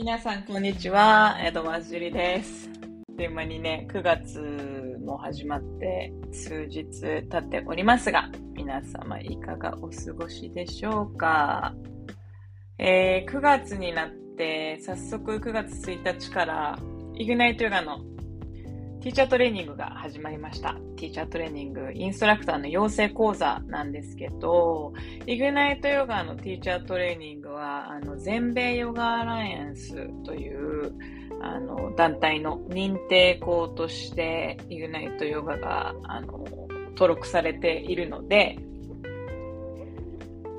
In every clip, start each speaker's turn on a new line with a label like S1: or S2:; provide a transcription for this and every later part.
S1: 皆さん、こんにちは。江戸まじりです。という間にね、9月も始まって数日経っておりますが、皆様いかがお過ごしでしょうか？えー、9月になって、早速9月1日からイグナイトヨガのティーチャートレーニングが始まりました。ティーチャートレーニング、インストラクターの養成講座なんですけど、イグナイトヨガのティーチャートレーニングは、あの、全米ヨガアライアンスという、あの、団体の認定校として、イグナイトヨガが、あの、登録されているので、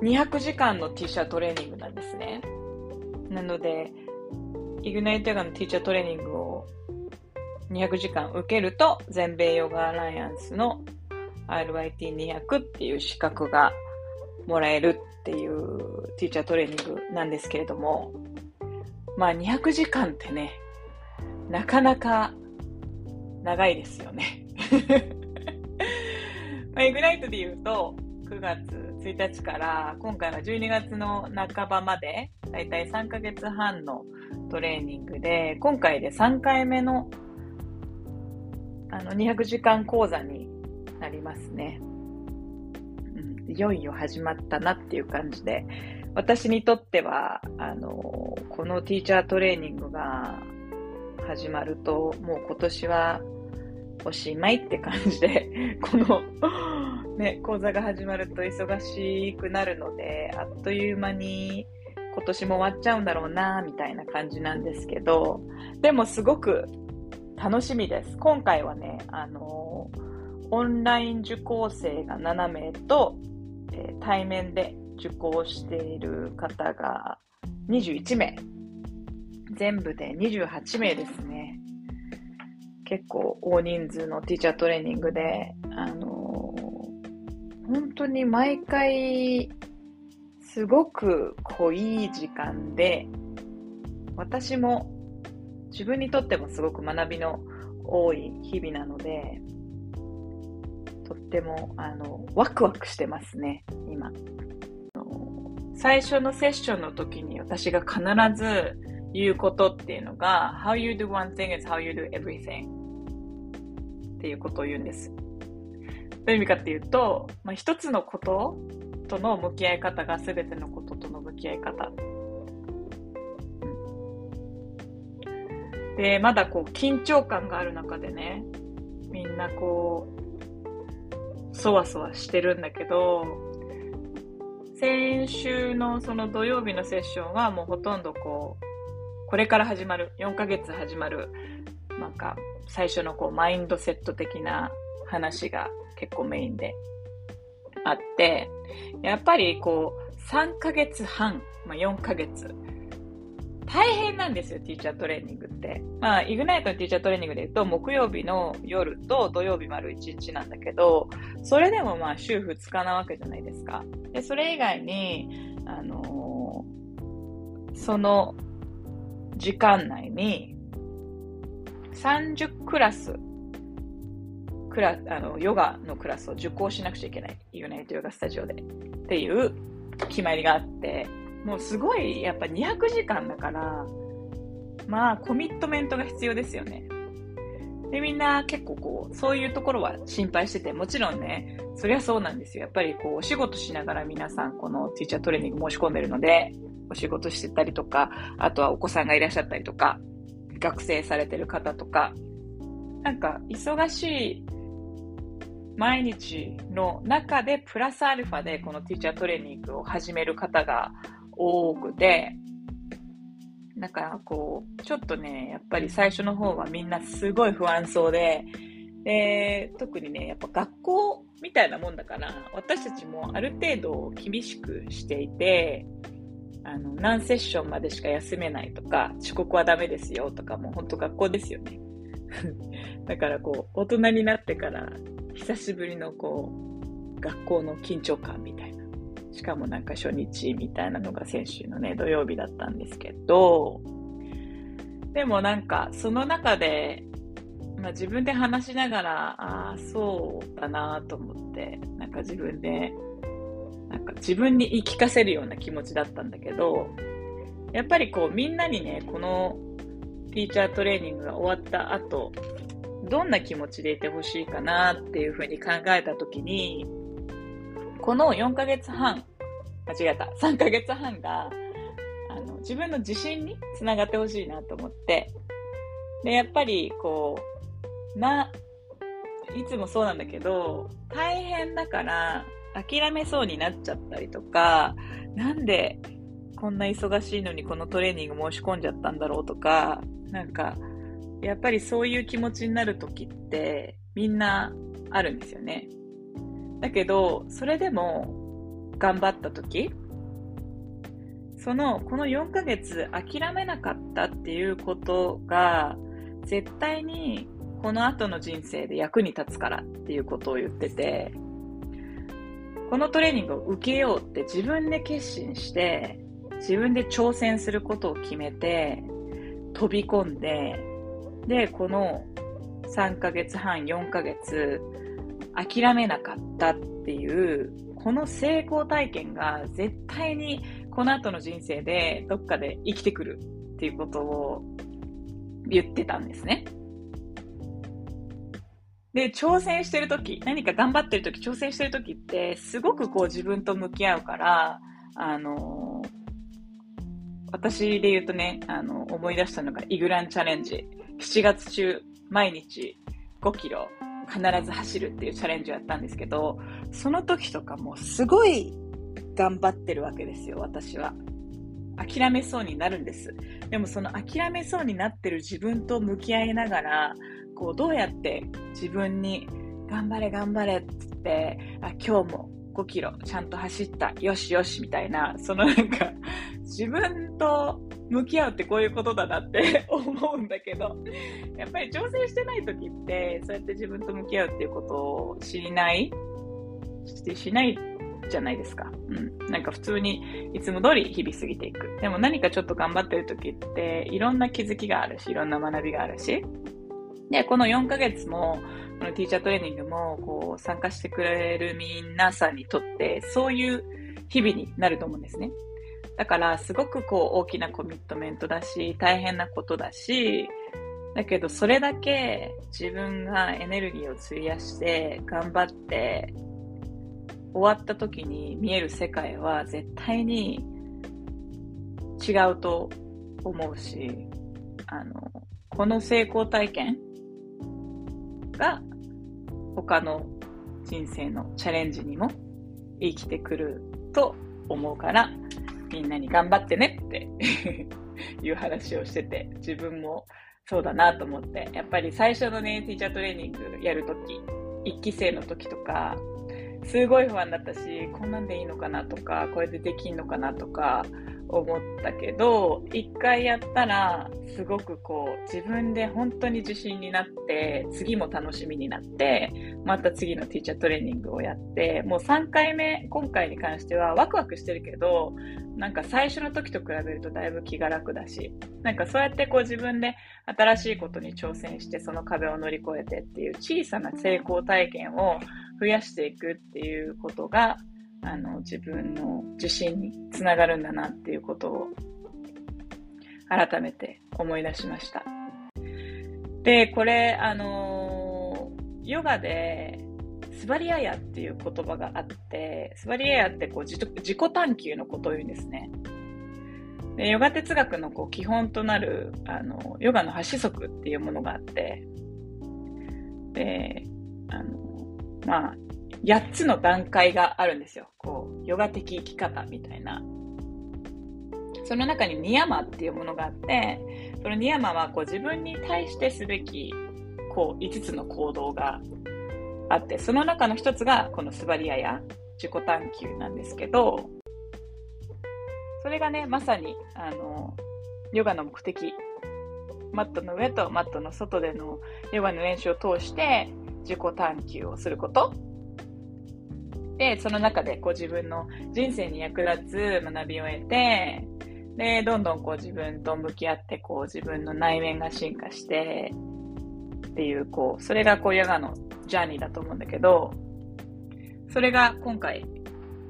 S1: 200時間のティーチャートレーニングなんですね。なので、イグナイトヨガのティーチャートレーニングを200時間受けると、全米ヨガアライアンスの RYT200 っていう資格がもらえるっていうティーチャートレーニングなんですけれども、まあ200時間ってね、なかなか長いですよね。まあ、イグナイトで言うと、9月1日から今回は12月の半ばまで、だいたい3ヶ月半のトレーニングで、今回で3回目のあの、200時間講座になりますね。うん、いよいよ始まったなっていう感じで、私にとっては、あの、このティーチャートレーニングが始まると、もう今年はおしまいって感じで、このね、講座が始まると忙しくなるので、あっという間に今年も終わっちゃうんだろうな、みたいな感じなんですけど、でもすごく楽しみです。今回はね、あのオンライン受講生が7名と、えー、対面で受講している方が21名。全部で28名ですね。結構大人数のティーチャートレーニングで、あの本当に毎回すごく濃い時間で、私も自分にとってもすごく学びの多い日々なので、とっても、あの、ワクワクしてますね、今。最初のセッションの時に私が必ず言うことっていうのが、How you do one thing is how you do everything っていうことを言うんです。どういう意味かっていうと、まあ、一つのこととの向き合い方が全てのこととの向き合い方で、まだこう緊張感がある中でね、みんなこう、そわそわしてるんだけど、先週のその土曜日のセッションはもうほとんどこう、これから始まる、4ヶ月始まる、なんか最初のこうマインドセット的な話が結構メインであって、やっぱりこう3ヶ月半、まあ、4ヶ月大変なんですよ、ティーチャートレーニングって。まあ、イグナイトのティーチャートレーニングで言うと、木曜日の夜と土曜日丸1日なんだけど、それでもまあ、週2日なわけじゃないですか。で、それ以外に、あのー、その時間内に、30クラス、クラあのヨガのクラスを受講しなくちゃいけない。イグナイトヨガスタジオで。っていう決まりがあって、もうすごい、やっぱ200時間だから、まあ、コミットメントが必要ですよね。で、みんな結構こう、そういうところは心配してて、もちろんね、そりゃそうなんですよ。やっぱりこう、お仕事しながら皆さん、このティーチャートレーニング申し込んでるので、お仕事してたりとか、あとはお子さんがいらっしゃったりとか、学生されてる方とか、なんか、忙しい毎日の中で、プラスアルファでこのティーチャートレーニングを始める方が多くて、なんかこう、ちょっとね、やっぱり最初の方はみんなすごい不安そうで、で、特にね、やっぱ学校みたいなもんだから、私たちもある程度厳しくしていて、あの、何セッションまでしか休めないとか、遅刻はダメですよとか、もう本当学校ですよね。だからこう、大人になってから、久しぶりのこう、学校の緊張感みたいな。しかもなんか初日みたいなのが先週のね、土曜日だったんですけど、でもなんかその中で、まあ、自分で話しながら、ああ、そうだなと思って、なんか自分で、なんか自分に言い聞かせるような気持ちだったんだけど、やっぱりこうみんなにね、このティーチャートレーニングが終わった後、どんな気持ちでいてほしいかなっていうふうに考えたときに、この4ヶ月半、間違えた、3ヶ月半が、あの、自分の自信につながってほしいなと思って、で、やっぱり、こう、な、いつもそうなんだけど、大変だから諦めそうになっちゃったりとか、なんでこんな忙しいのにこのトレーニング申し込んじゃったんだろうとか、なんか、やっぱりそういう気持ちになる時ってみんなあるんですよね。だけど、それでも頑張った時、その、この4ヶ月諦めなかったっていうことが、絶対にこの後の人生で役に立つからっていうことを言ってて、このトレーニングを受けようって自分で決心して、自分で挑戦することを決めて、飛び込んで、で、この3ヶ月半、4ヶ月、諦めなかったっていう、この成功体験が絶対にこの後の人生でどっかで生きてくるっていうことを言ってたんですね。で、挑戦してるとき、何か頑張ってるとき、挑戦してるときって、すごくこう自分と向き合うから、あの、私で言うとね、あの、思い出したのがイグランチャレンジ。7月中、毎日5キロ必ず走るっていうチャレンジをやったんですけど、その時とかもすごい頑張ってるわけですよ、私は。諦めそうになるんです。でもその諦めそうになってる自分と向き合いながら、こう、どうやって自分に頑張れ頑張れってって、あ、今日も5キロちゃんと走った、よしよしみたいな、そのなんか、自分と向き合うってこういうことだなって 思うんだけど、やっぱり挑戦してない時って、そうやって自分と向き合うっていうことを知りないしないじゃないですか。うん。なんか普通にいつも通り日々過ぎていく。でも何かちょっと頑張ってる時って、いろんな気づきがあるし、いろんな学びがあるし、で、この4ヶ月も、このティーチャートレーニングも、こう、参加してくれる皆さんにとって、そういう日々になると思うんですね。だから、すごくこう、大きなコミットメントだし、大変なことだし、だけど、それだけ自分がエネルギーを費やして、頑張って、終わった時に見える世界は絶対に違うと思うし、あの、この成功体験が他の人生のチャレンジにも生きてくると思うからみんなに頑張ってねって いう話をしてて自分もそうだなと思ってやっぱり最初のねティーチャートレーニングやるとき1期生の時とかすごい不安だったしこんなんでいいのかなとかこれでできんのかなとか思ったけど、一回やったら、すごくこう、自分で本当に自信になって、次も楽しみになって、また次のティーチャートレーニングをやって、もう3回目、今回に関してはワクワクしてるけど、なんか最初の時と比べるとだいぶ気が楽だし、なんかそうやってこう自分で新しいことに挑戦して、その壁を乗り越えてっていう小さな成功体験を増やしていくっていうことが、あの、自分の自信につながるんだなっていうことを改めて思い出しました。で、これ、あの、ヨガで、スバリアヤっていう言葉があって、スバリアヤってこう自己探求のことを言うんですね。でヨガ哲学のこう基本となるあのヨガの8子則っていうものがあって、で、あの、まあ、8つの段階があるんですよ。こう、ヨガ的生き方みたいな。その中にニヤマっていうものがあって、そのニヤマはこう自分に対してすべきこう5つの行動があって、その中の1つがこのスバリアや自己探求なんですけど、それがね、まさに、あの、ヨガの目的。マットの上とマットの外でのヨガの練習を通して自己探求をすることで、その中でこう自分の人生に役立つ学びを得て、で、どんどんこう自分と向き合ってこう自分の内面が進化してっていう、こう、それがこうヨガのジャーニーだと思うんだけど、それが今回、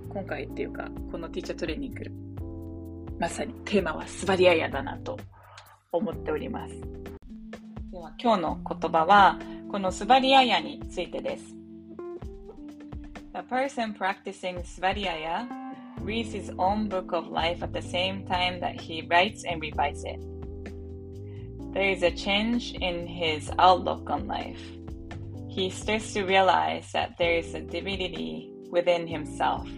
S1: 今回っていうか、このティーチャートレーニングまさにテーマはスバリアヤだなと思っております。では今日の言葉はこのスバリアヤについてです。The person practicing Svadhyaya reads his own book of life at the same time that he writes and revises it. There is a change in his outlook on life. He starts to realize that there is a divinity within himself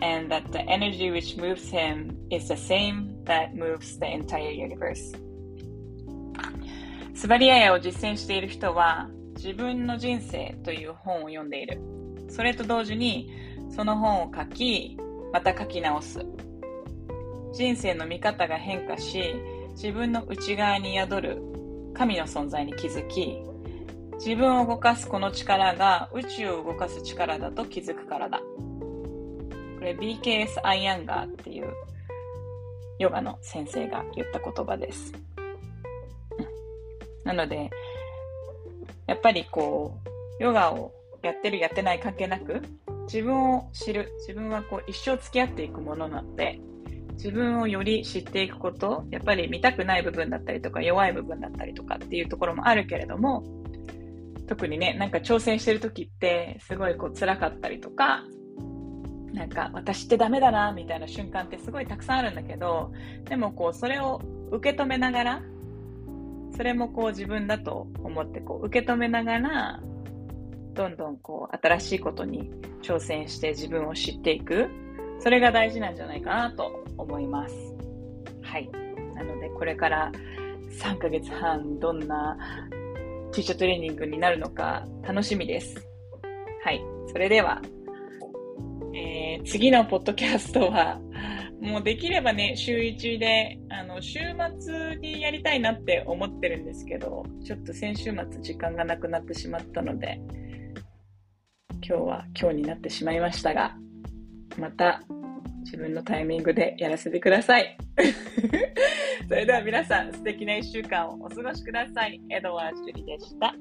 S1: and that the energy which moves him is the same that moves the entire universe. スバリアヤを実践している人は自分の人生という本を読んでいる。 それと同時にその本を書き、また書き直す。人生の見方が変化し、自分の内側に宿る神の存在に気づき、自分を動かすこの力が宇宙を動かす力だと気づくからだ。これ BKS アイアンガーっていうヨガの先生が言った言葉です。なので、やっぱりこう、ヨガをやってるやってない関係なく、自分を知る、自分はこう一生付き合っていくものなので、自分をより知っていくこと、やっぱり見たくない部分だったりとか弱い部分だったりとかっていうところもあるけれども、特にね、なんか挑戦してる時ってすごいこう辛かったりとか、なんか私ってダメだなみたいな瞬間ってすごいたくさんあるんだけど、でもこうそれを受け止めながら、それもこう自分だと思ってこう受け止めながら、どんどんこう新しいことに挑戦して自分を知っていく。それが大事なんじゃないかなと思います。はい。なのでこれから3ヶ月半どんなティーチャートレーニングになるのか楽しみです。はい。それでは、えー、次のポッドキャストはもうできればね、週1で、あの、週末にやりたいなって思ってるんですけど、ちょっと先週末時間がなくなってしまったので、今日は今日になってしまいましたが、また自分のタイミングでやらせてください。それでは皆さん素敵な1週間をお過ごしください。エドワー・ジュリでした。